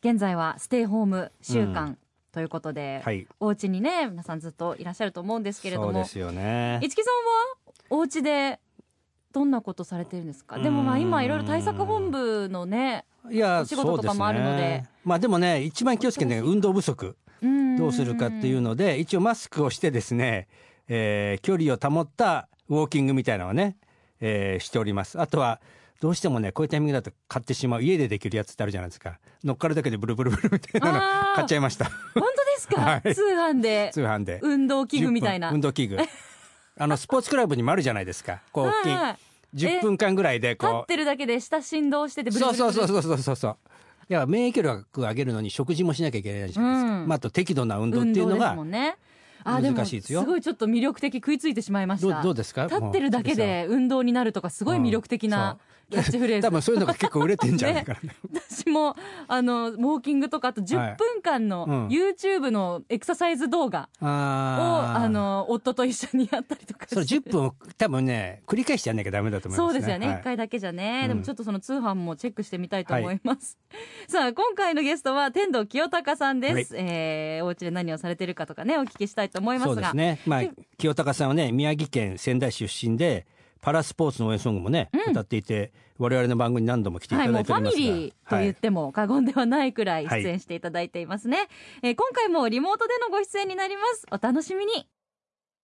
現在はステイホーム週間ということで、はい。お家にね、皆さんずっといらっしゃると思うんですけれども。そうで、すよね。市木さんはお家でどんなことされてるんですか？でもまあ今いろいろ対策本部のね、いやお仕事とかもあるので。ね。まあでもね一番気をつけてね運動不足。どうするかっていうので一応マスクをしてですね、えー距離を保ったウォーキングみたいなのをね、えーしております。あとはどうしてもねこういうタイミングだと買ってしまう家でできるやつってあるじゃないですか。乗っかるだけでブルブルブルみたいなの買っちゃいました。本当ですか、はい。通販で。通販で。運動器具みたいな。10分。運動器具。あのスポーツクラブにもあるじゃないですか。こう大きい。はいはい。10分間ぐらいで立っこてるだけで下振動しててうブルブル。そうそうそうそうそうそう。いや免疫力を上げるのに食事もしなきゃいけないじゃないですか、うん。まあ、あと適度な運動っていうの運動ですがもんねあでも難しいですよ。ごいちょっと魅力的食いついてしまいました。どうですか？立ってるだけで運動になるとかすごい魅力的なキャッチフレーズ、多分そういうのが結構売れてんじゃないかな、私もあのウォーキングとかあと10分間のうん。YouTube のエクササイズ動画を、あー。あの夫と一緒にやったりとかそれ10分を多分ね繰り返してやんなきゃダメだと思いますね。そうですよね、一はい。回だけじゃね、うん。でもちょっとその通販もチェックしてみたいと思います、さあ今回のゲストは天童清隆さんです、えー、お家で何をされてるかとかねお聞きしたいと思いますが。そうですねまあ清高さんはね宮城県仙台市出身でパラスポーツの応援ソングもね、歌っていて我々の番組に何度も来ていはい、ただいておりますが、ミリーと言っても過言ではないくらい。出演していただいていますね、えー今回もリモートでのご出演になります。お楽しみに。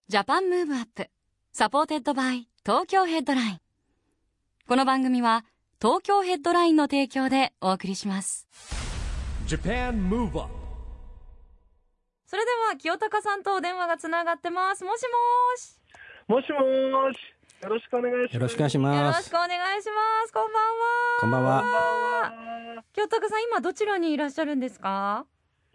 Japan Move Up. Supported by Tokyo Headline。この番組は東京ヘッドラインの提供でお送りします。Japan Move Up それでは清高さんとお電話がつながってます。もしももしもーし。よろしくお願いします。よろしくお願いします。ろしくお願いします。こんばんは。こんばんは。は。清高さん今どちらにいらっしゃるんですか？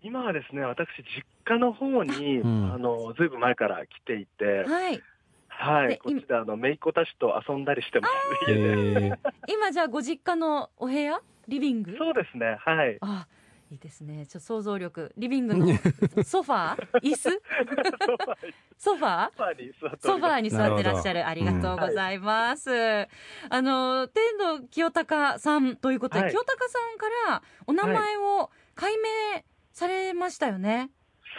今はですね、私、実家の方に、うん。あの、ずいぶん前から来ていて、はい。ではい、こっちで、あの、姪っ子たちと遊んだりしてます、今じゃあご実家のお部屋？リビング？そうですね、はい。あいいですね。ちょっと想像力。リビングの ソファー？椅子？ソファー。ソファー？に座ってらっしゃる。ありがとうございます、あの天童清隆さんということで、はい。清隆さんからお名前を改名されましたよね、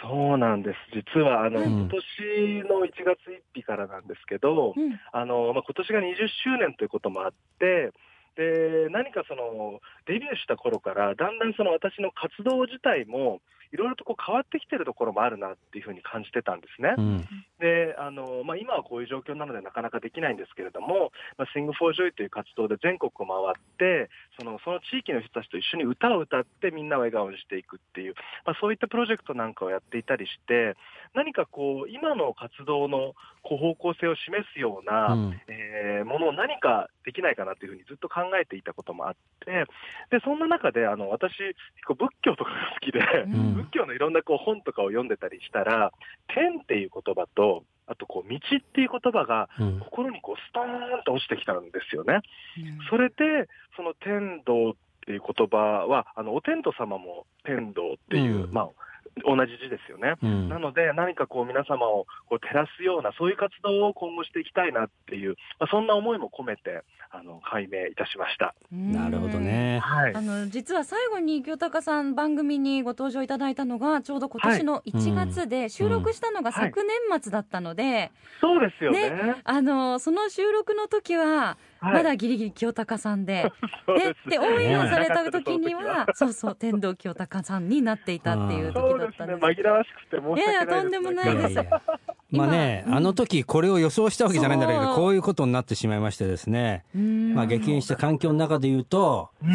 そうなんです。実は、あの、うん今年の1月1日からなんですけど、うん。あの、まあ、今年が20周年ということもあって、で、何かその、デビューした頃から、だんだんその私の活動自体も、いろいろとこう変わってきてるところもあるなっていうふうに感じてたんですね。うん。で、あの、まあ、今はこういう状況なのでなかなかできないんですけれども、まあ、Sing for Joy という活動で全国を回って、その、その地域の人たちと一緒に歌を歌ってみんなを笑顔にしていくっていう、まあ、そういったプロジェクトなんかをやっていたりして、何かこう、今の活動のこう方向性を示すような、うん。えーものを何かできないかなというふうにずっと考えていたこともあって、で、そんな中で、あの、私、結構仏教とかが好きで、ん仏教のいろんなこう本とかを読んでたりしたら、天っていう言葉と、あとこう道っていう言葉がうん。心にこうストーンと落ちてきたんですよね。それで、その天道っていう言葉は、あの、お天道様も天道っていう、うん。まあ、同じ字ですよね。うんなので、何かこう皆様をこう照らすような、そういう活動を今後していきたいなっていう、まあ、そんな思いも込めて、あの、改名いたしました。なるほどねはいあ。の実は最後に清高さん番組にご登場いただいたのがちょうど今年の1月で収録したのがはい昨年末だったので、そうですよね。あのその収録の時ははい。まだギリギリ清高さんで、ででオンエアされた時にははそうそう天童清高さんになっていたっていう時だ。ったんです。紛らわしくて申し訳ないやいやとんでもないですまあね、今あの時これを予想したわけじゃないんだけど、こういうことになってしまいましてですね、うん。まあ激変した環境の中で言うと、うん。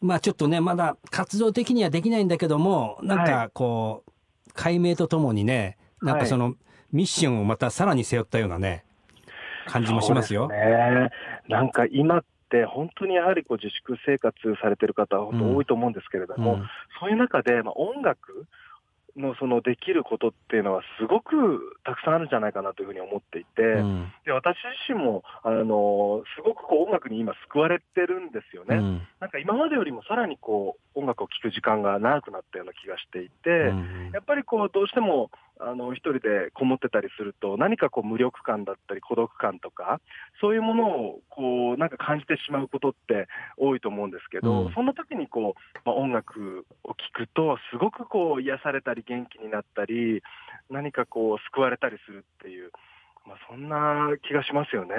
まあちょっとね、まだ活動的にはできないんだけども、なんはかこう、解明とともにね、なんかそのミッションをまたさらに背負ったようなね、感じもしますよ。ね。なんか今っって、本当にやはりこう自粛生活されてる方、本当多いと思うんですけれども、うんそういう中で、まあ、音楽のそのできることっていうのは、すごくたくさんあるんじゃないかなというふうに思っていて、うんで私自身もあのすごくこう音楽に今、救われてるんですよね。うんなんか今までよりもさらにこう音楽を聴く時間が長くなったような気がしていて、うんやっぱりこうどうしてもあの一人でこもってたりすると、何かこう無力感だったり孤独感とか、そういうものをこうなんか感じてしまうことって多いと思うんですけど、うんそんな時にこう、まあ、音楽を聴くと、すごくこう癒されたり元気になったり、何かこう救われたりするっていう、まあ、そんな気がしますよね。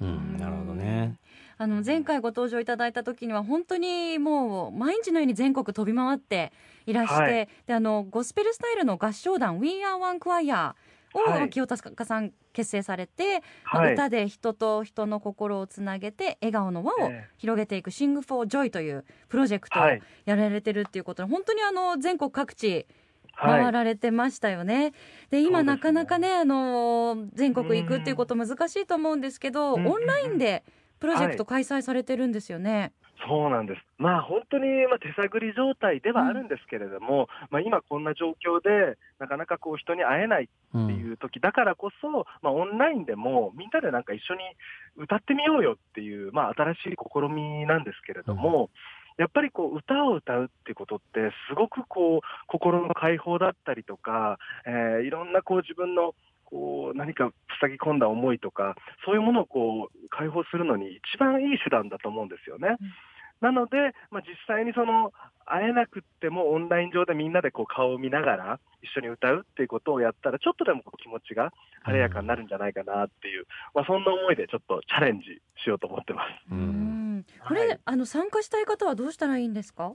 うんなるほどね。あの前回ご登場いただいた時には本当にもう毎日のように全国飛び回っていらして、はい。であのゴスペルスタイルの合唱団 We Are One Choir を、はい。清高さん結成されて、まあはい。歌で人と人の心をつなげて笑顔の輪をええ。広げていく Sing for Joy というプロジェクトをはい。やられてるっていうことで、本当にあの全国各地はい。回られてましたよね。で今なかなかねあの全国行くっていうこと難しいと思うんですけど、うん。オンラインでプロジェクト開催されてるんですよね。そうなんです。まあ本当にまあ手探り状態ではあるんですけれども、まあ今こんな状況でなかなかこう人に会えないうんっていう時だからこそ、まあオンラインでもみんなでなんか一緒に歌ってみようよっていう、まあ新しい試みなんですけれども、やっぱりこう歌を歌うっていうことってすごくこう心の解放だったりとか、えーいろんなこう自分のこう何か塞ぎ込んだ思いとか、そういうものをこう解放するのに一番いい手段だと思うんですよね。なので、まあ、実際にその会えなくってもオンライン上でみんなでこう顔を見ながら一緒に歌うっていうことをやったら、ちょっとでもこう気持ちが晴れやかになるんじゃないかなっていう、まあ、そんな思いでちょっとチャレンジしようと思ってます。ううんんこれ、はいあの参加したい方はどうしたらいいんですか？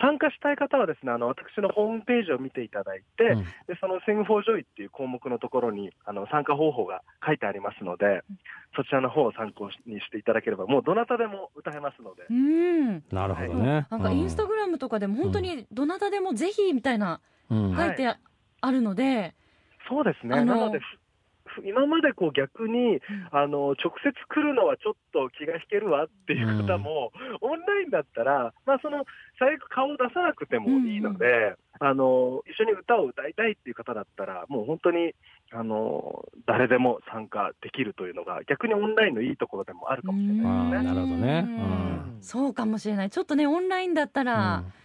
参加したい方はですね、あの私のホームページを見ていただいて、うんでその Sing for Joy っていう項目のところにあの参加方法が書いてありますので、そちらの方を参考にしていただければ、もうどなたでも歌えますので。うん。なるほどね。なんかインスタグラムとかでも本当にどなたでもぜひみたいなうん書いてああるので、そうですね。あのなので、今までこう逆に、あの、直接来るのはちょっと気が引けるわっていう方も、オンラインだったら、まあその、最悪顔を出さなくてもいいので、あの、一緒に歌を歌いたいっていう方だったら、もう本当に、あの、誰でも参加できるというのが、逆にオンラインのいいところでもあるかもしれないですあね。ーなるほどね。うん。そうかもしれない。ちょっとねオンラインだったら、はい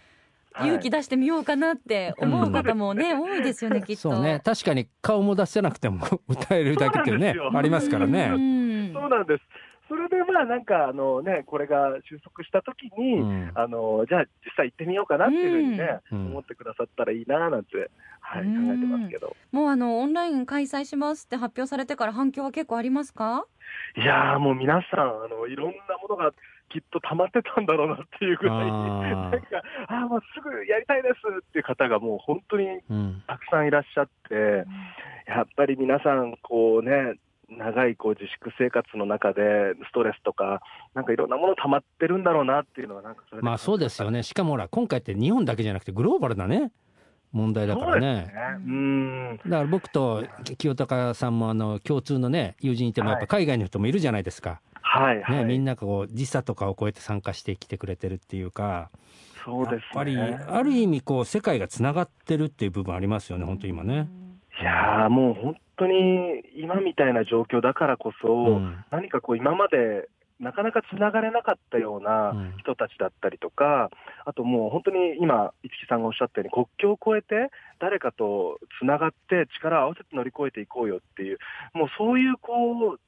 勇気出してみようかなって思う方もね、多いですよねきっと。そうね確かに顔も出せなくても 歌えるだけっていうねありますからうね。んそうなんです。それでまあなんかあのね、これが収束したときに、うんあの、じゃあ実際行ってみようかなっていうふうにね、うん思ってくださったらいいななんて、はい、考うんえてますけど。もうあのオンライン開催しますって発表されてから反響は結構ありますか？いやーもう皆さん、あの、いろんなものがきっと溜まってたんだろうなっていうぐらい、なんか、ああ、もうすぐやりたいですっていう方がもう本当にうんたくさんいらっしゃって、やっぱり皆さん、こうね、長いこう自粛生活の中で、ストレスとか、なんかいろんなもの溜まってるんだろうなっていうのは、なんかそれまあそうですよね。ねしかもほら今回って日本だけじゃなくてグローバルなね問題だからね。うん。だから僕と清高さんもあの共通のね友人いてもやっぱ海外の人もいるじゃないですか、はい、はい。ね、みんなこう時差とかを超えて参加してきてくれてるっていうかそうですね。やっぱりある意味こう世界がつながってるっていう部分ありますよね本当今ね。いやーもう本当に今みたいな状況だからこそ、うん何かこう今までなかなかつながれなかったようなうん人たちだったりとか、あともう本当に今、市木さんがおっしゃったように、国境を越えて誰かとつながって力を合わせて乗り越えていこうよっていう、もうそういうこう、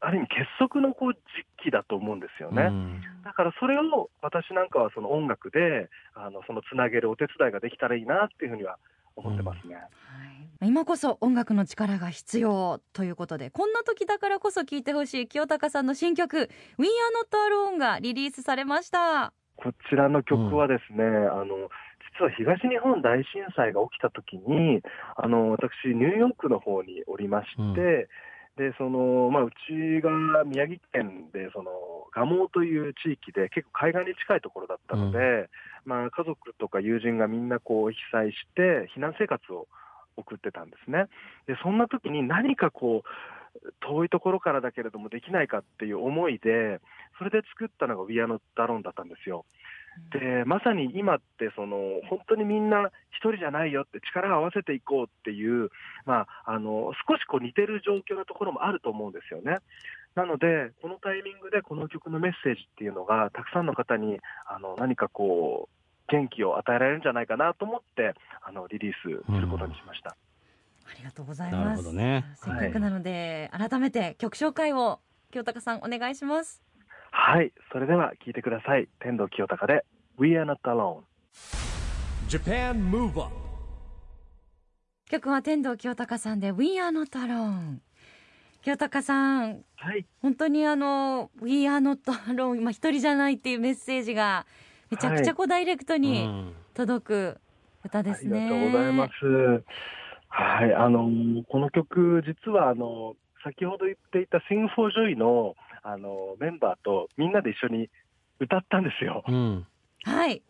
ある意味結束のこう時期だと思うんですよね。うんだからそれを私なんかはその音楽で、あのそのつなげるお手伝いができたらいいなっていうふうには思ってますね。はい今こそ音楽の力が必要ということでこんな時だからこそ聴いてほしい清高さんの新曲「We Are Not Alone」がリリースされました。こちらの曲はですね、あの、実は東日本大震災が起きた時に、あの、私、ニューヨークの方におりまして、うんで、その、まあ、うちが宮城県で、その、蒲生という地域で結構海岸に近いところだったので、まあ、家族とか友人がみんなこう被災して、避難生活を送ってたんですね。で、そんな時に何かこう、遠いところからだけれどもできないかっていう思いで、それで作ったのが We Are Not Alone だったんですよ。で、まさに今って、その、本当にみんな一人じゃないよって力を合わせていこうっていう、まあ、あの、少しこう似てる状況のところもあると思うんですよね。なので、このタイミングでこの曲のメッセージっていうのが、たくさんの方に、あの、何かこう、元気を与えられるんじゃないかなと思って、あの、リリースすることにしました。ありがとうございなるます。ほどねせっかくなので、改めて曲紹介を清高さんお願いします。はい。それでは聞いてください。天童清隆で We Are Not Alone。Japan Move Up 曲は天童清高さんで We Are Not Alone。清高さん、はい。本当にあの We Are Not Alone、まあ一人じゃないっていうメッセージがめちゃくちゃこうダイレクトうにん届く歌ですね。ありがとうございます。はい、あの、この曲、実はあの、先ほど言っていた Sing for Joy の、あの、メンバーとみんなで一緒に歌ったんですよ。うんはい。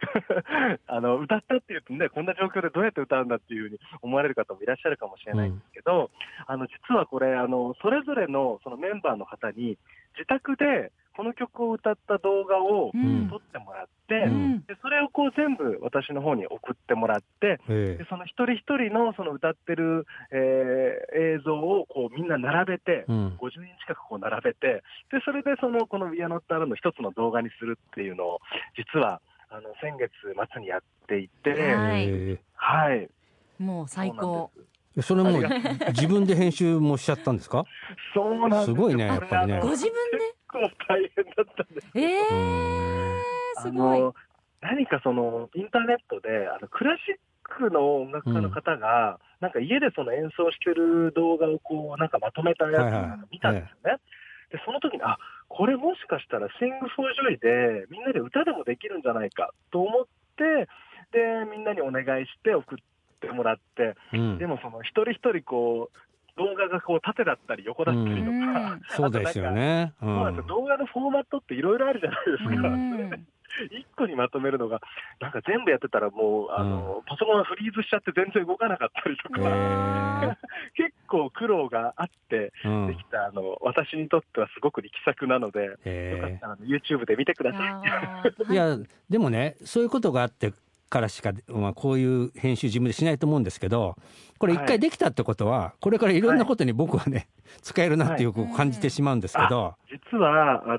あの、歌ったっていうとね、こんな状況でどうやって歌うんだっていうふうに思われる方もいらっしゃるかもしれないんですけど、あの、実はこれ、あの、それぞれのそのメンバーの方に、自宅でこの曲を歌った動画をうん。撮ってもらって、うん。でそれをこう全部私の方に送ってもらって、えでその一人一人のその歌ってる、えー映像をこうみんな並べてえ、うん。50人近くこう並べて、でそれでそのこの We Are Not Alone の一つの動画にするっていうのを、実はあの先月末にやっていて、はい。えはい、もう最高。えそれもう自分で編集もしちゃったんですか？そうなんですよ。すごいねやっぱりね。ご自分で？結構大変だったんです。ええうん。ー、すごい。あの何かそのインターネットであのクラシックの音楽家の方が、なんか家でその演奏してる動画をこうなんかまとめたやつを見たんですよね。でその時にあこれもしかしたら Sing for Joy でみんなで歌でもできるんじゃないかと思ってでみんなにお願いして送ってもらってうん。でもその一人一人こう動画がこう縦だったり横だったりとか、うん。そうですよね。うん。動画のフォーマットっていろいろあるじゃないですか。うん。一個にまとめるのが、なんか全部やってたらもう、あの、パソコンがフリーズしちゃって全然動かなかったりとか、へ 結構苦労があってうん。できた、あの、私にとってはすごく力作なので、よかっえたら YouTube で見てください。えいやでもねそういうことがあってからしか、まあ、こういう編集自分でしないと思うんですけどこれ一回できたってことは、これからいろんなことに僕はね、使えるなっていうこう感じてしまうんですけど、実は、あの、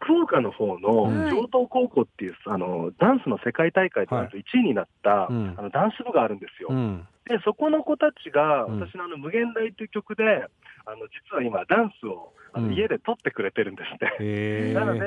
福岡の方のはい。上東高校っていう、あの、ダンスの世界大会でなんと1位になった、うん。あのダンス部があるんですよ。うん。で、そこの子たちが、うん。私のあの、無限大という曲で、あの、実は今、ダンスをあの、うん。家で撮ってくれてるんですね。へえなので、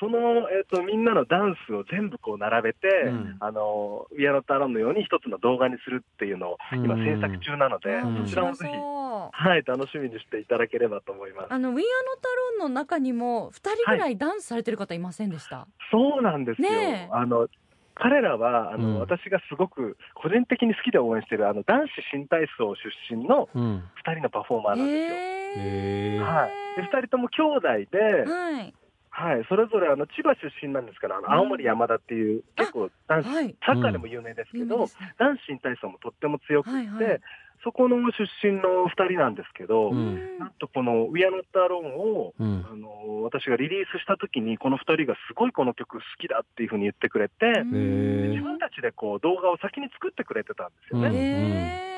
その、えっ、と、みんなのダンスを全部こう並べて、うん。あの、ウィアノタロンのように一つの動画にするっていうのを今うん。制作中なので、ん。そちらもぜひ、はい、楽しみにしていただければと思います。あの We Are Not Alone の中にも2人ぐらいダンスされてる方いませんでした、そうなんですよ。ねえ。あの、彼らは、あの、うん。私がすごく個人的に好きで応援している、あの、男子新体操出身のうん。二人のパフォーマーなんですよ。へーへえ。はい。で、二人とも兄弟で、はいはい、それぞれあの千葉出身なんですから、あの青森山田っていう、結構男子、はい。サッカーでも有名ですけど、有名です。ね男子新体操もとっても強くて、はい。はいそこの出身の二人なんですけど、うん。なんとこの We Are Not Alone を、うん。あの私がリリースした時に、この二人がすごいこの曲好きだっていうふうに言ってくれて、自分たちでこう動画を先に作ってくれてたんですよね。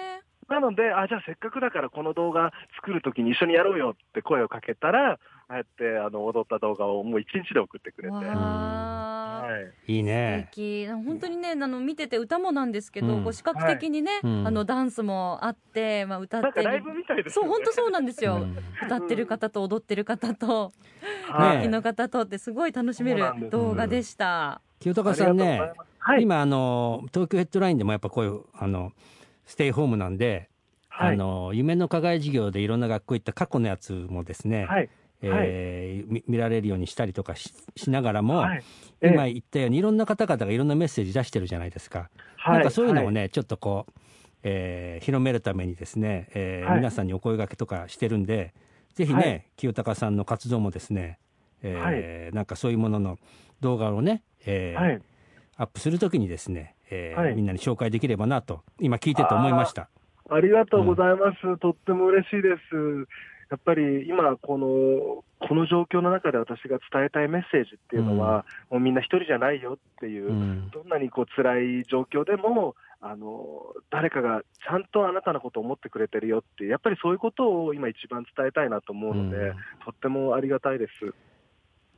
なので、あ、じゃあせっかくだからこの動画作るときに一緒にやろうよって声をかけたら、ああやってあの踊った動画をもう一日で送ってくれて。はー。い。いいね。素敵。本当にねあの見てて歌もなんですけど、うん。こう視覚的にね、うん。あのダンスもあって、まあ、歌ってる。なんかライブみたいですよね。そう本当そうなんですよ、うん。歌ってる方と踊ってる方と楽器の方とってすごい楽しめる動画でした。清高さんねはい。今あの東京ヘッドラインでもやっぱこういうあのステイホームなんで、はい。あの夢の課外授業でいろんな学校行った過去のやつもですね、はい。えーみ見られるようにしたりとかししながらも、はい。ええ今言ったようにいろんな方々がいろんなメッセージ出してるじゃないですか。はいなんかそういうのをね、ちょっとこう、えー広めるためにですね、えーはい皆さんにお声掛けとかしてるんで、ぜひね、はい清高さんの活動もですね、えーなんかそういうものの動画をね、えーはい。アップするときにですね、えーはいみんなに紹介できればなと、今聞いてて思いました。ありがとうございます。とっても嬉しいです。やっぱり今、この、この状況の中で私が伝えたいメッセージっていうのは、もうみんな一人じゃないよっていう、うん。どんなにこう辛い状況でも、あの、誰かがちゃんとあなたのことを思ってくれてるよっていう、やっぱりそういうことを今一番伝えたいなと思うので、うん。とってもありがたいです。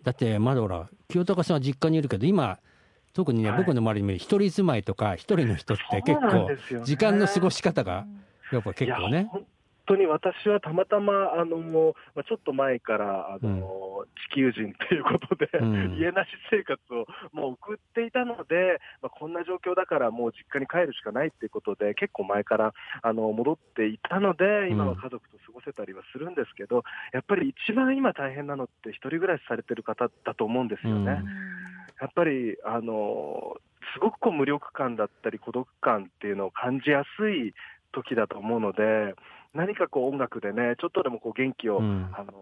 だってまだほら清高さんは実家にいるけど今特にね、はい。僕の周りにも一人住まいとか一人の人って結構時間の過ごし方がやっぱ結構ね。本当に私はたまたま、あの、まあ、ちょっと前から、あの、地球人ということで、うん。家なし生活をもう送っていたので、まあ、こんな状況だからもう実家に帰るしかないっていうことで、結構前から、あの、戻っていたので、今は家族と過ごせたりはするんですけど、やっぱり一番今大変なのって、一人暮らしされてる方だと思うんですよね。うん。やっぱり、あの、すごくこう無力感だったり孤独感っていうのを感じやすい時だと思うので、何かこう音楽でね、ちょっとでもこう元気を、うん。あの、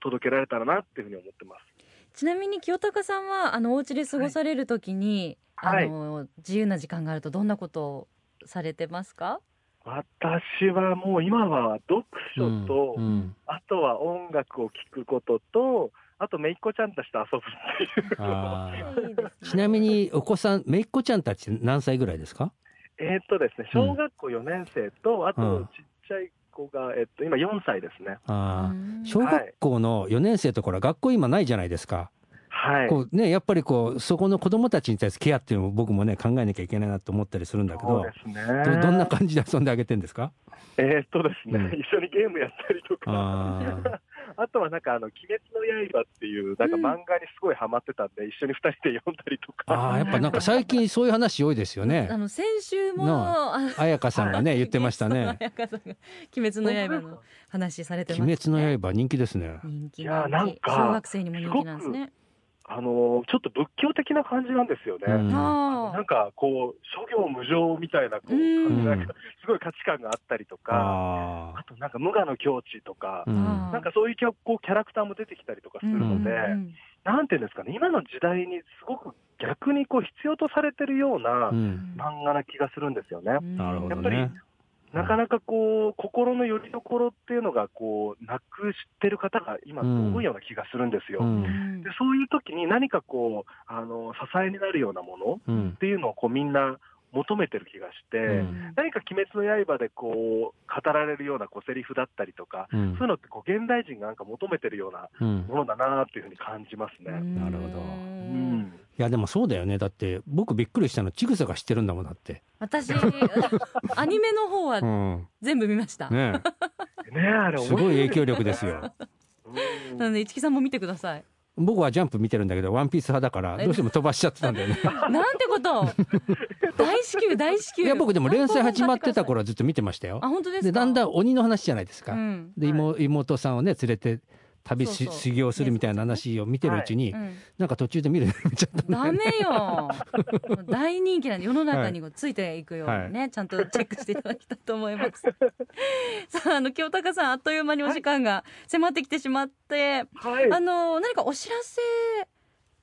届けられたらなっていうふうに思ってます。ちなみに清高さんはあのお家で過ごされるときに、はい。あの自由な時間があるとどんなことをされてますか？私はもう今は読書と、うんうん。あとは音楽を聴くことと、あと、めいっ子ちゃんたちと遊ぶっていう。ちなみにお子さんめいっ子ちゃんたち何歳ぐらいですか？えーっとですね、小学校4年生と、あうん。とちっちゃい子が、えっと、今4歳ですね。あ小学校の4年生ところは学校今ないじゃないですか。はい。こうね、やっぱりこうそこの子供たちに対するケアっていうのも僕もね考えなきゃいけないなと思ったりするんだけどそうですね。どどんな感じで遊んであげてんですか？えーっとですね、うん一緒にゲームやったりとか、あとはなんか、あの、鬼滅の刃っていう、なんか漫画にすごいハマってたんで、一緒に二人で読んだりとか。あーやっぱなんか最近そういう話多いですよね あ。の先週もなあ彩香さんがね 言ってましたね。ゲストの彩香さんが鬼滅の刃の話されてます、鬼ね。滅の刃人気ですね。人気いやなんか小学生にも人気なんですね。あの、ちょっと仏教的な感じなんですよね。うん。あなんかこう、諸行無常みたいな、こう、うん。なんかすごい価値観があったりとか、ああとなんか無我の境地とかー、うあん。ーなんかそういうこうキャラクターも出てきたりとかするので、うんなんていうんですかね、今の時代にすごく逆にこう必要とされてるようなうん。漫画な気がするんですよね。うん。なるほどやっぱりね。なかなかこう、心の拠り所っていうのがこう、なくしてる方が今多いような気がするんですよ。うん。うん。でそういう時に何かこう、あの、支えになるようなものっうん。ていうのをこうみんな求めてる気がして、うん。何か鬼滅の刃でこう、語られるようなこうセリフだったりとか、うん。そういうのってこう現代人がなんか求めてるようなうん。ものだなっていうふうに感じますね。なるほど。うん。いやでもそうだよねだって僕びっくりしたのちぐさが知ってるんだもんだって。私 アニメの方はうん全部見ました。ね ねえ、あれすごい影響力ですよ。うんなので市木さんも見てください。僕はジャンプ見てるんだけどワンピース派だからどうしても飛ばしちゃってたんだよね。なんてこと？大至急大至急。いや僕でも連載始まってた頃はずっと見てましたよあ。本当ですか？でだんだん鬼の話じゃないですか。うんで妹妹さんをね連れて旅しそうそう修行するみたいな話を見てるうちに、うんなんか途中で見る ちゃったダねメよ。大人気なんで世の中にこうついていくようにね、ちゃんとチェックしていただきたいと思います。さあ、あの清高さん、あっという間にお時間が迫ってきてしまって、はい。あの何かお知らせ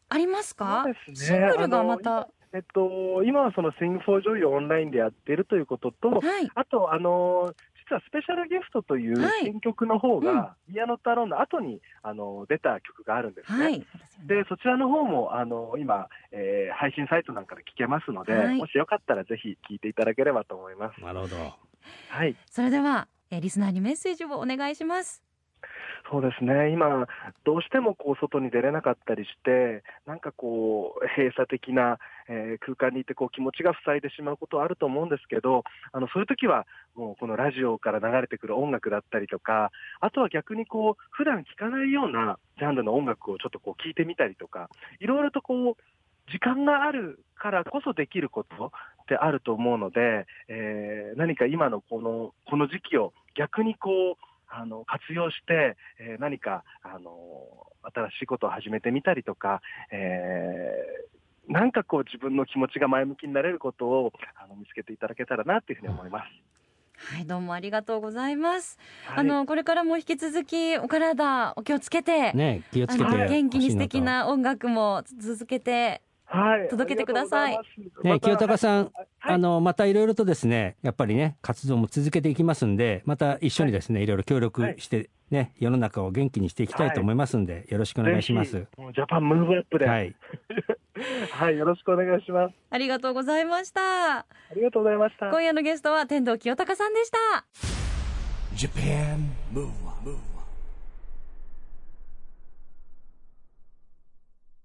ありますか？そうですシねングルがまあた、えっと、今はその Sing for Joy をオンラインでやっているということと、はい。あと、あの、実はスペシャルギフトというはい新曲の方うんが、宮野太郎の後に、あの、出た曲があるんですね。はい。で、そちらの方も、あの、今、えー配信サイトなんかで聞けますので、はいもしよかったらぜひ聞いていただければと思います。なるほど。はい。それでは、えーリスナーにメッセージをお願いします。そうですね。今、どうしてもこう、外に出れなかったりして、なんかこう、閉鎖的な、えー空間にいて、こう、気持ちが塞いでしまうことはあると思うんですけど、あの、そういう時は、もう、このラジオから流れてくる音楽だったりとか、あとは逆にこう、普段聴かないようなジャンルの音楽をちょっとこう、聞いてみたりとか、いろいろとこう、時間があるからこそできることってあると思うので、えー何か今のこの、この時期を逆にこう、あの、活用して、えー何か、あの、新しいことを始めてみたりとか、えーなんかこう自分の気持ちが前向きになれることをあの見つけていただけたらなっていうふうに思います。はい、どうもありがとうございます。はいあのこれからも引き続きお体お気をつけて、ね気をつけて元気に素敵な音楽も続けてはい。届けてくださいい。ね、清高さん、はいあの、またいろいろとですね、やっぱりね、活動も続けていきますんで、また一緒にですね、いろいろ協力して、ね、世の中を元気にしていきたいと思いますんで、よろしくお願いしますジャパンムーブアップで。は はい。い。よろしくお願いします。ありがとうございました。ありがとうございました。今夜のゲストは天童清隆さんでした。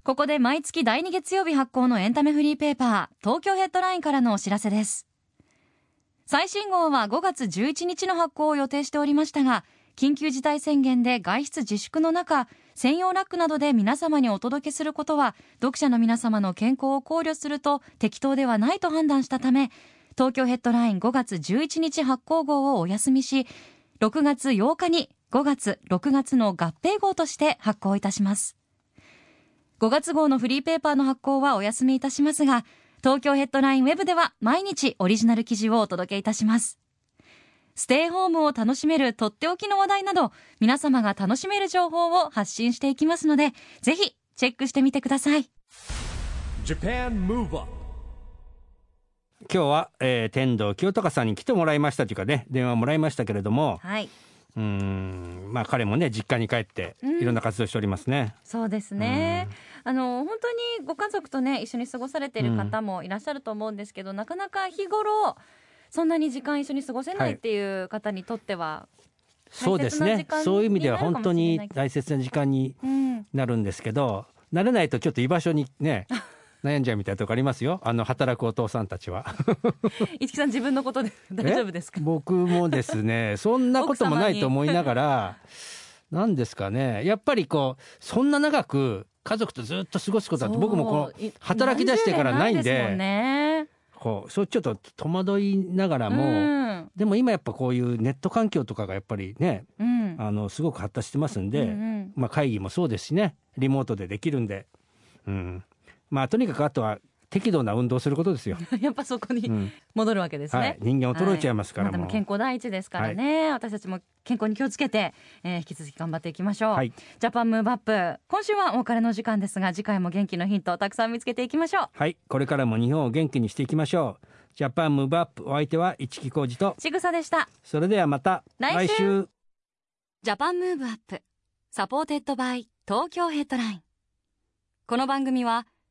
ここで毎月第2月曜日発行のエンタメフリーペーパー、東京ヘッドラインからのお知らせです。最新号は5月11日の発行を予定しておりましたが、緊急事態宣言で外出自粛の中、専用ラックなどで皆様にお届けすることは、読者の皆様の健康を考慮すると適当ではないと判断したため、東京ヘッドライン5月11日発行号をお休みし、6月8日に5月、6月の合併号として発行いたします。5月号のフリーペーパーの発行はお休みいたしますが、東京ヘッドラインウェブでは毎日オリジナル記事をお届けいたします。ステイホームを楽しめるとっておきの話題など、皆様が楽しめる情報を発信していきますので、ぜひチェックしてみてください。Japan Move Up 今日は、えー天童清隆さんに来てもらいましたというかね、電話もらいましたけれども、はい。うーん、まあ彼もね、実家に帰って、うんいろんな活動しておりますね。そうですね。あの、本当にご家族とね、一緒に過ごされている方もいらっしゃると思うんですけど、なかなか日頃、そんなに時間一緒に過ごせないっていう方にとっては、そうですね。そういう意味では本当に大切な時間にうん、なるんですけど、慣れないとちょっと居場所にね、悩んじゃうみたいなとこありますよ。あの働くお父さんたちは。一木さん自分のことで 大丈夫ですか？え？僕もですね。そんなこともないと思いながら何ですかね。やっぱりこうそんな長く家族とずっと過ごすことだって僕もこそうい働き出してからないんでこうそうちょっと戸惑いながらも、うん。でも今やっぱこういうネット環境とかがやっぱりねうん。あのすごく発達してますんで、うんうん。まあ、会議もそうですしねリモートでできるんで、うん、まあとにかくあとは適度な運動することですよ。やっぱそこにうん。戻るわけですね、はい、人間衰えちゃいますからまあでも健康第一ですからね、私たちも健康に気をつけて、えー引き続き頑張っていきましょう、はい。ジャパンムーブアップ。今週はお別れの時間ですが次回も元気のヒントをたくさん見つけていきましょう。はい、これからも日本を元気にしていきましょう。 Japan Move Up お相手は市木浩二と、ちぐさでした。それではまた来週。 Japan Move Up. Supported by Tokyo Headline。この番組は